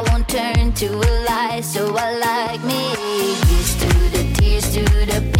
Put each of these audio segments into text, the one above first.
I won't turn to a lie, so I like me. used to the tears, to the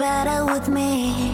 Styl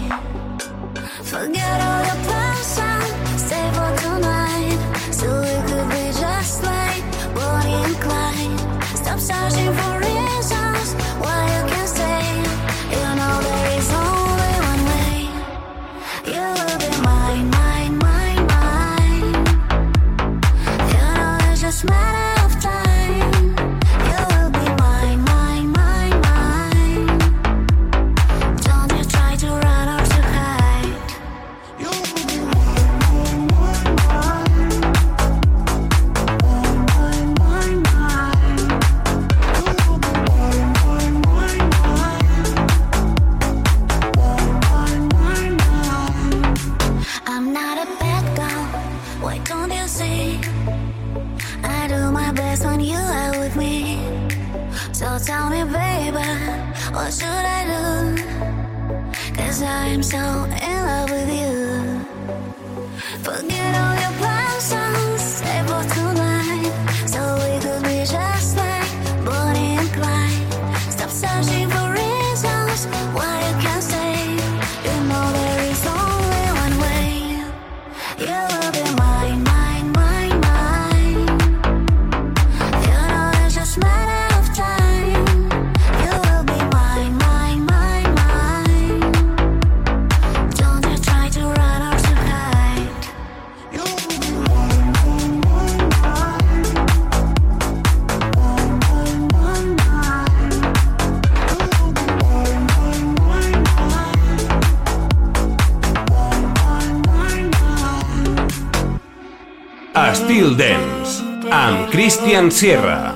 Cristian Sierra.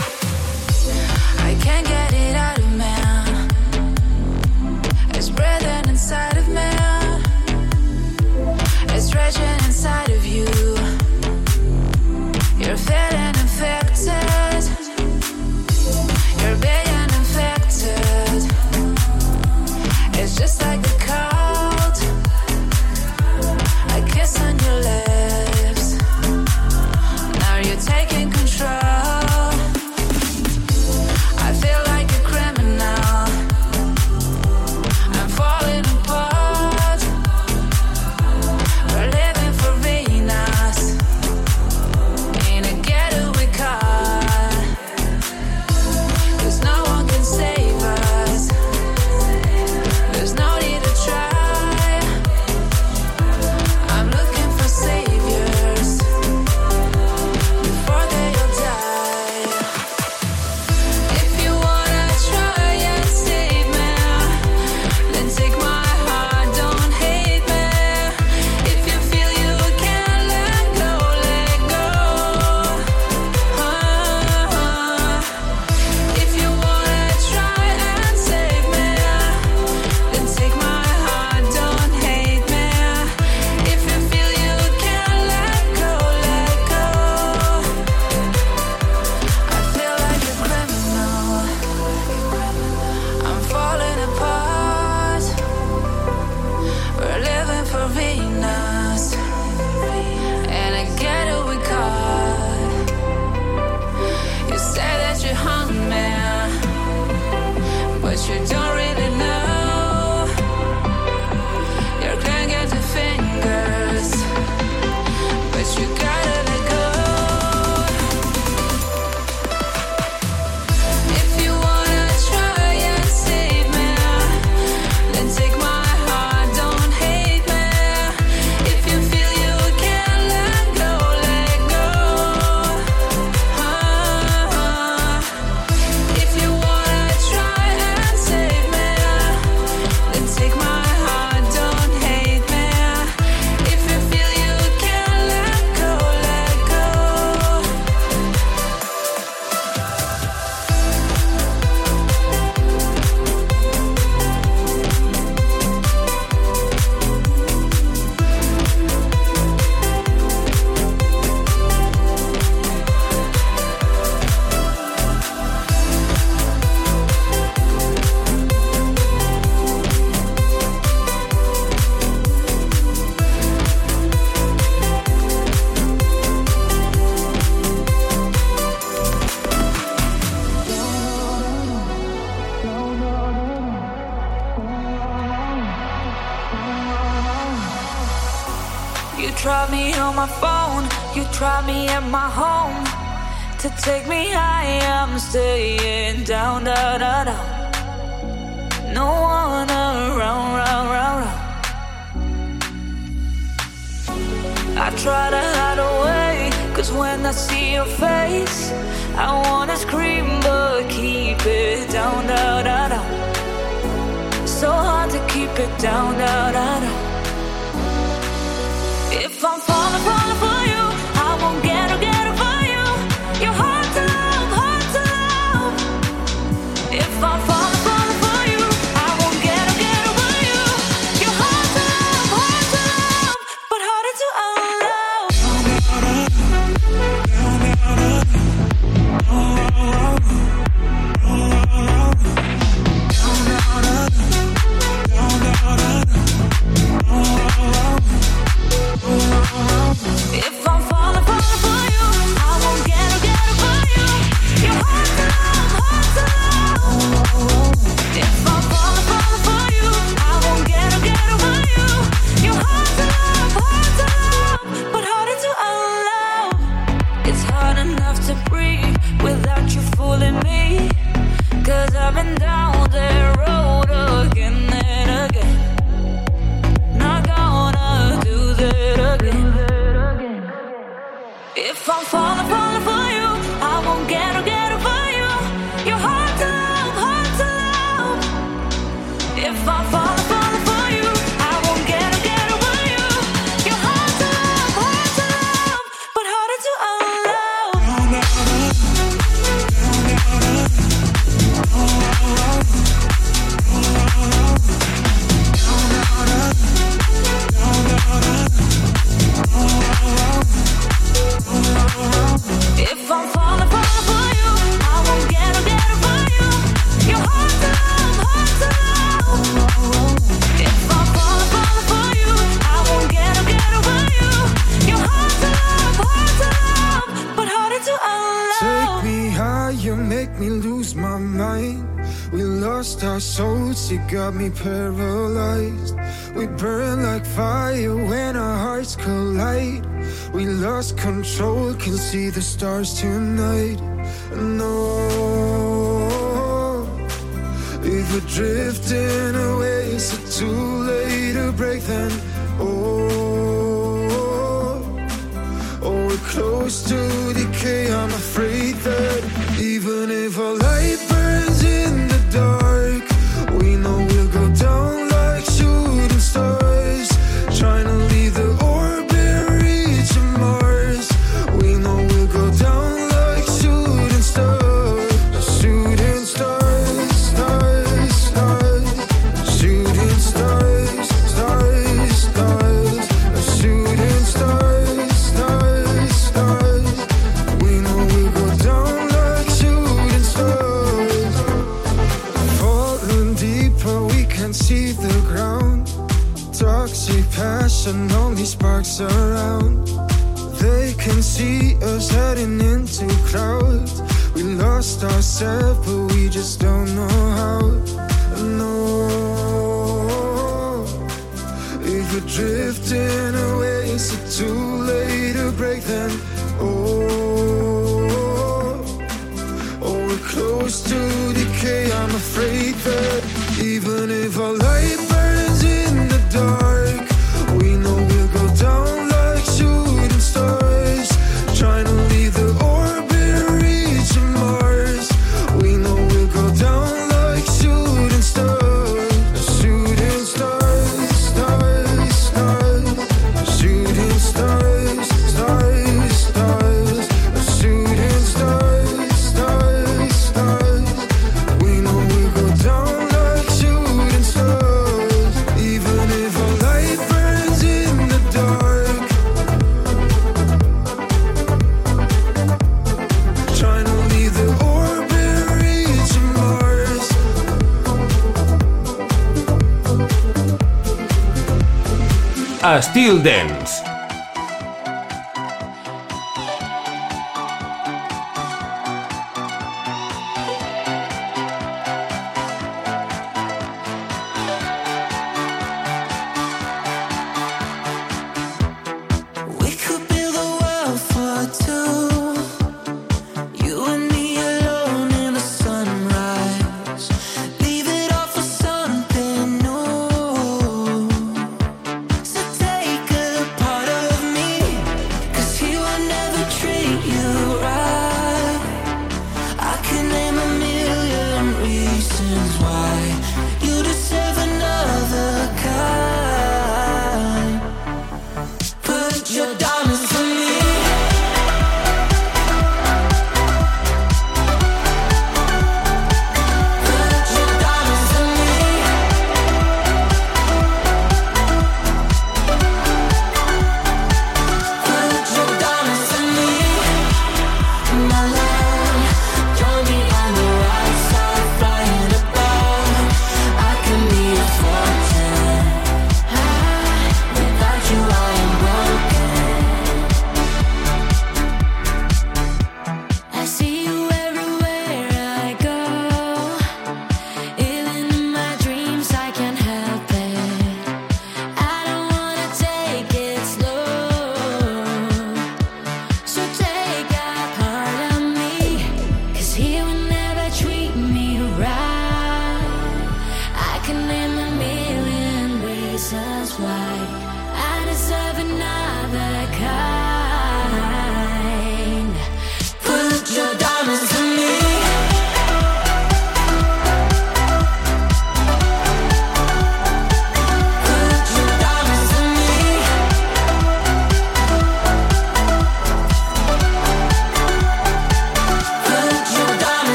Golden.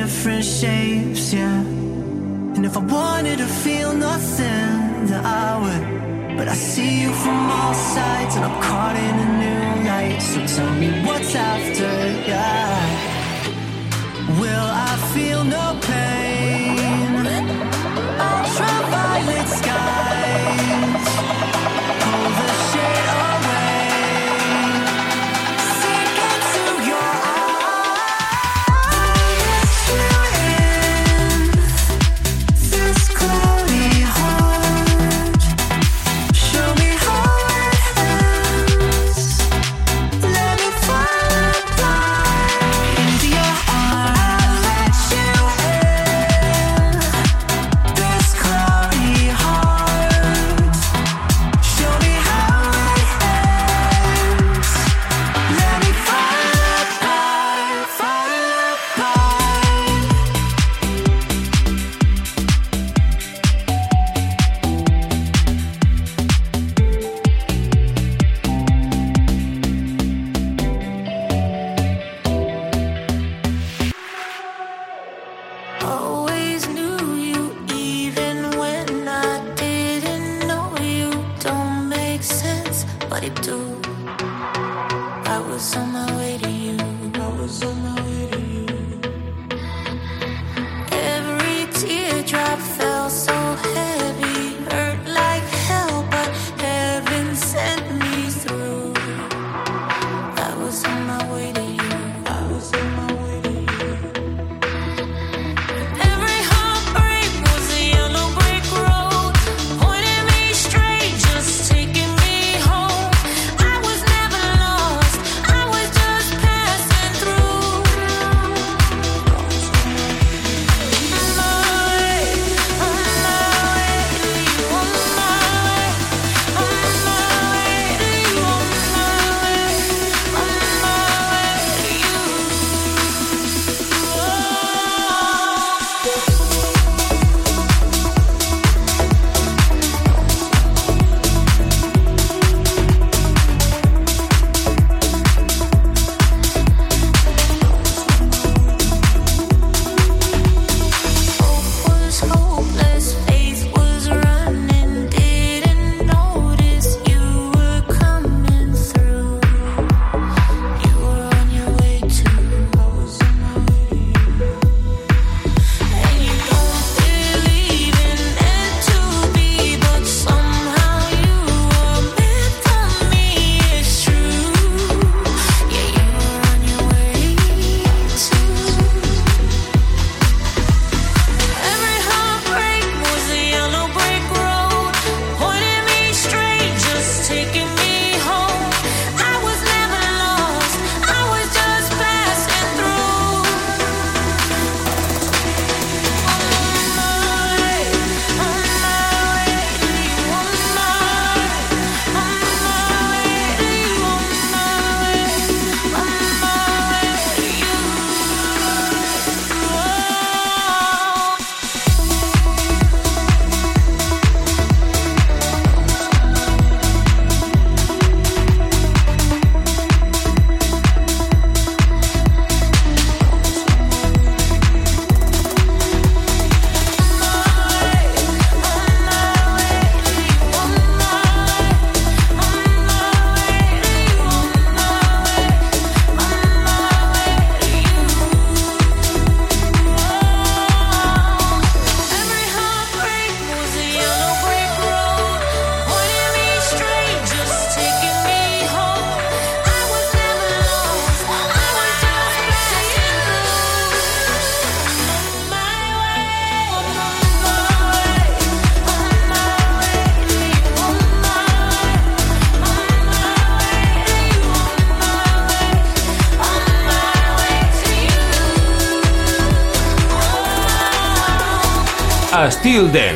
different shapes, yeah. And if I wanted to feel nothing, then I would. But I see you from all sides, and I'm caught in a new light. So tell me what's after, yeah. Will I feel no pain? Feel them.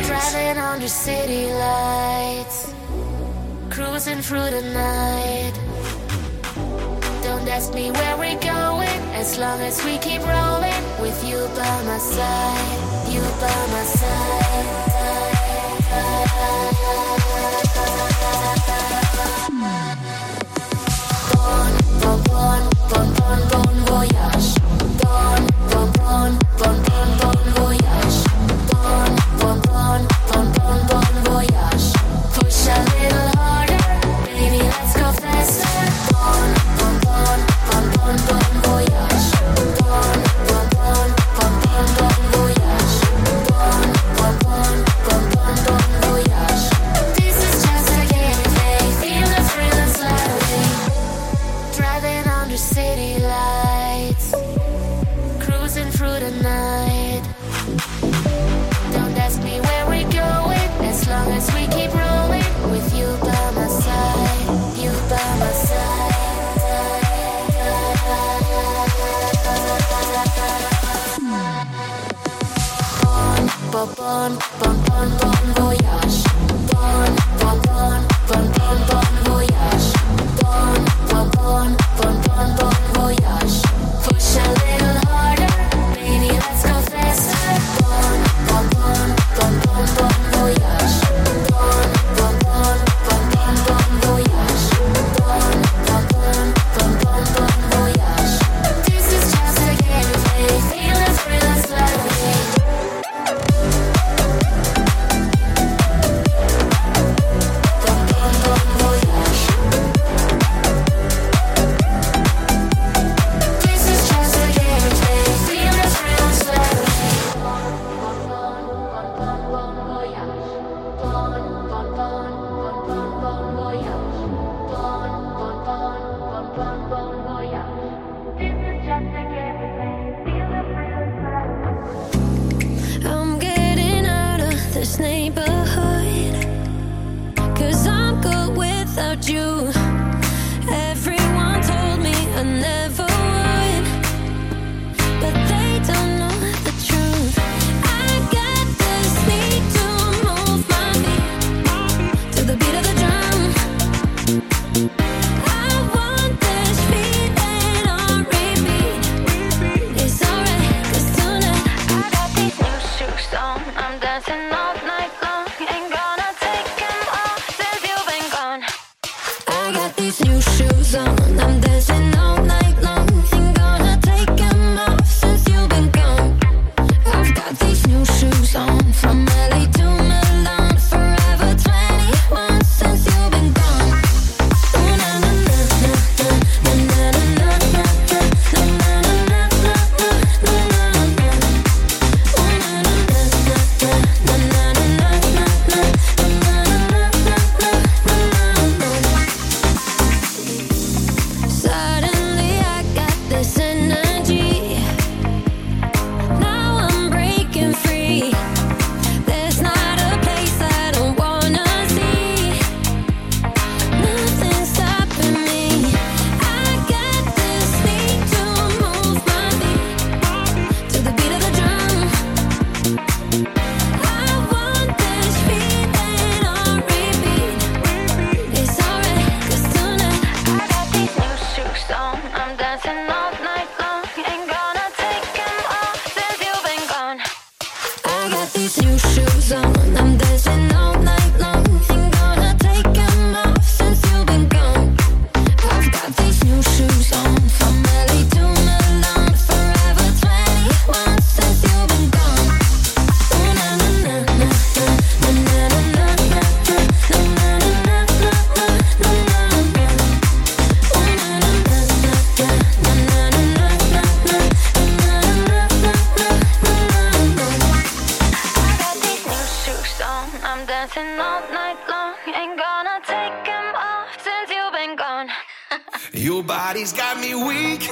dancing all night long. Ain't gonna take him off since you've been gone. Your body's got me weak.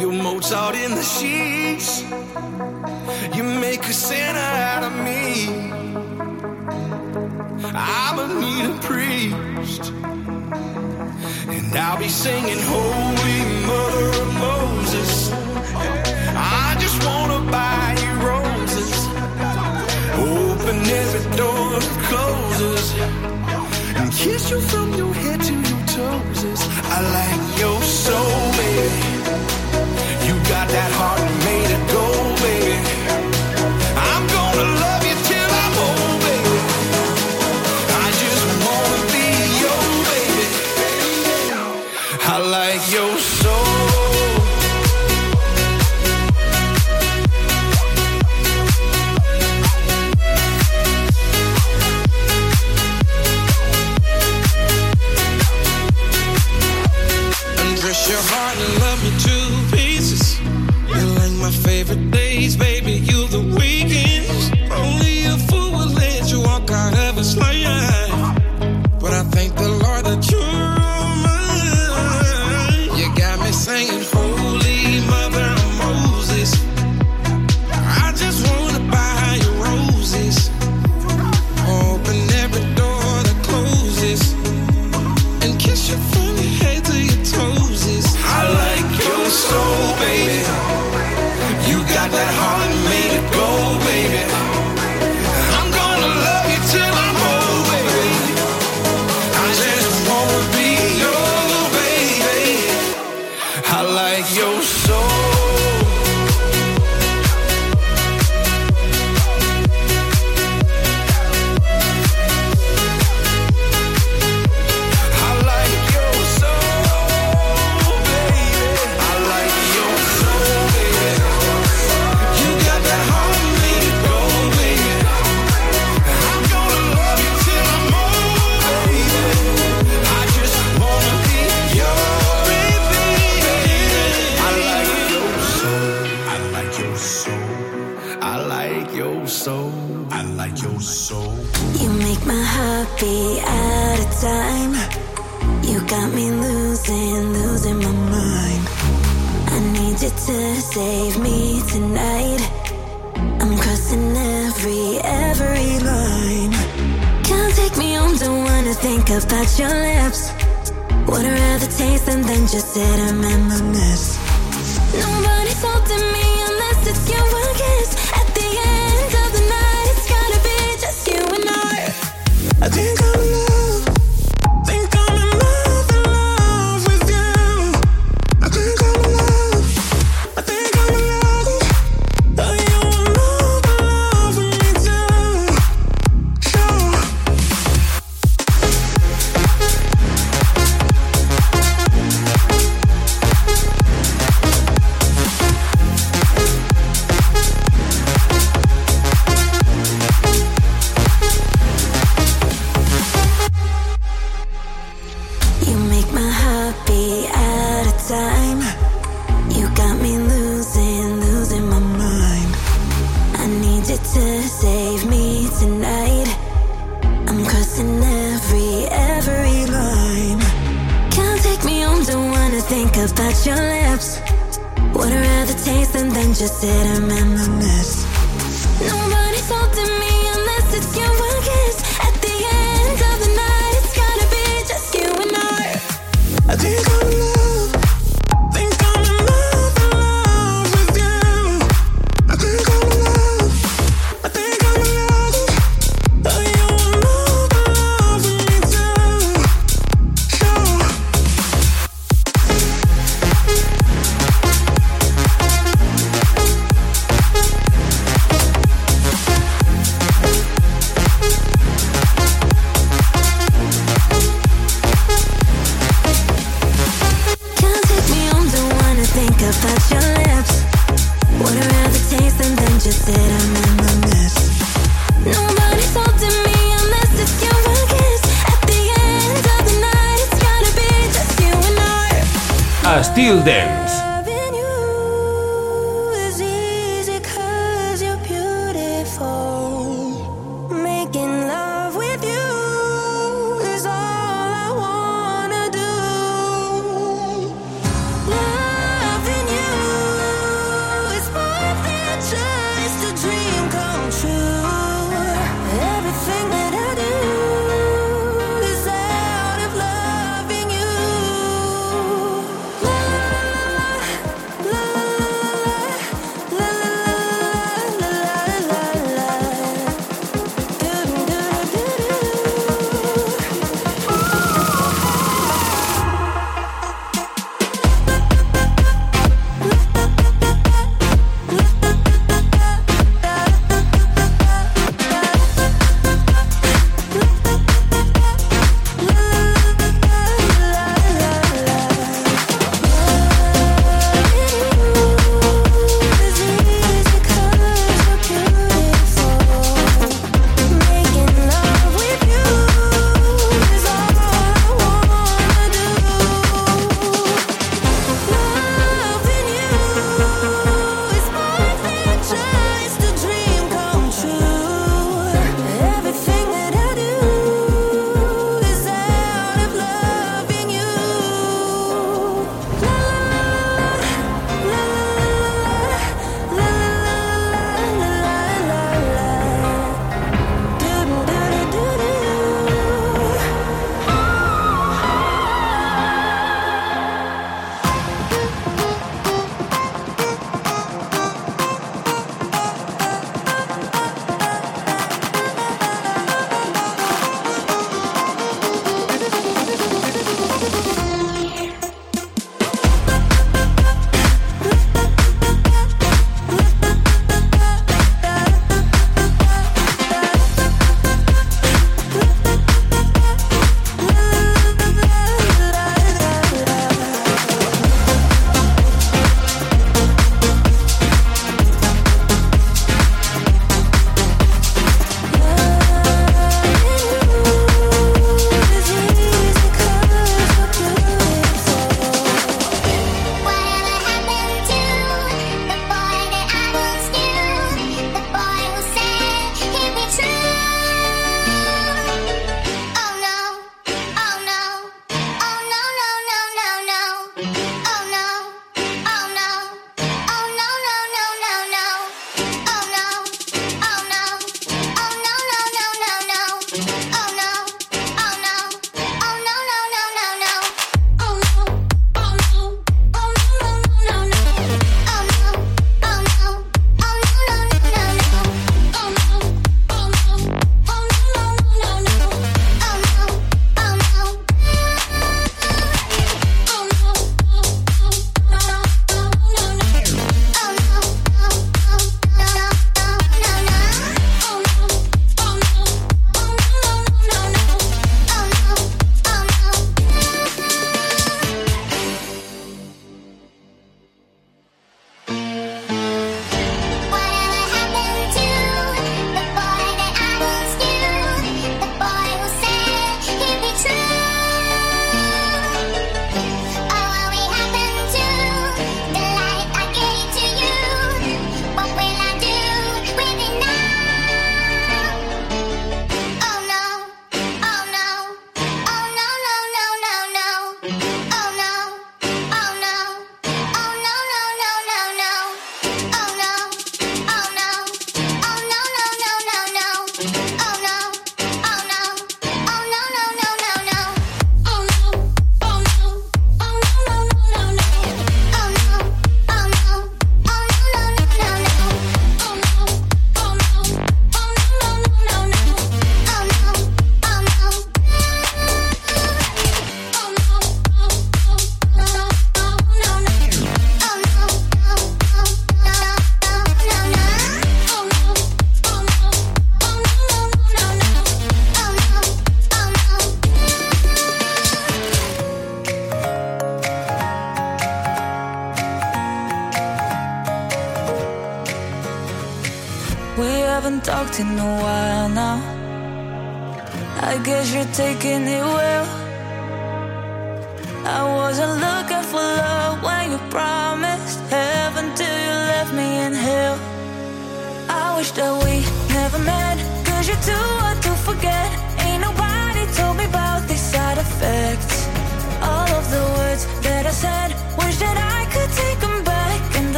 You Mozart in the sheets. You make a sinner out of me. I'm a need priest. And I'll be singing Holy Mother of Moses. I just wanna buy open every door that closes and kiss you from your head to your toes. I like your. about your lips. Would rather taste them than just sit and reminisce.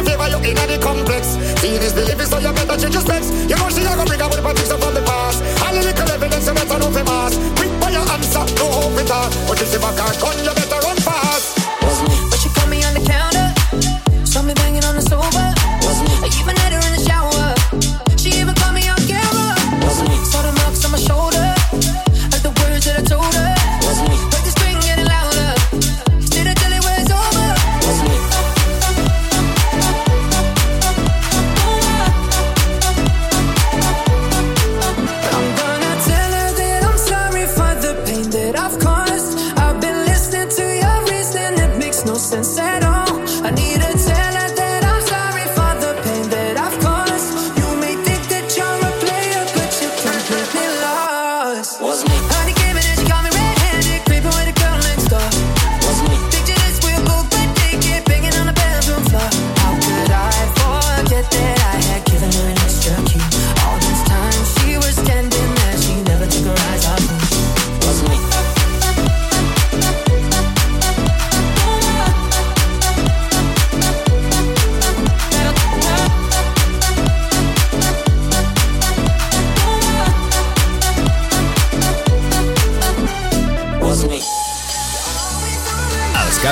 If you in the complex. see this believing, so you better change your steps. You know she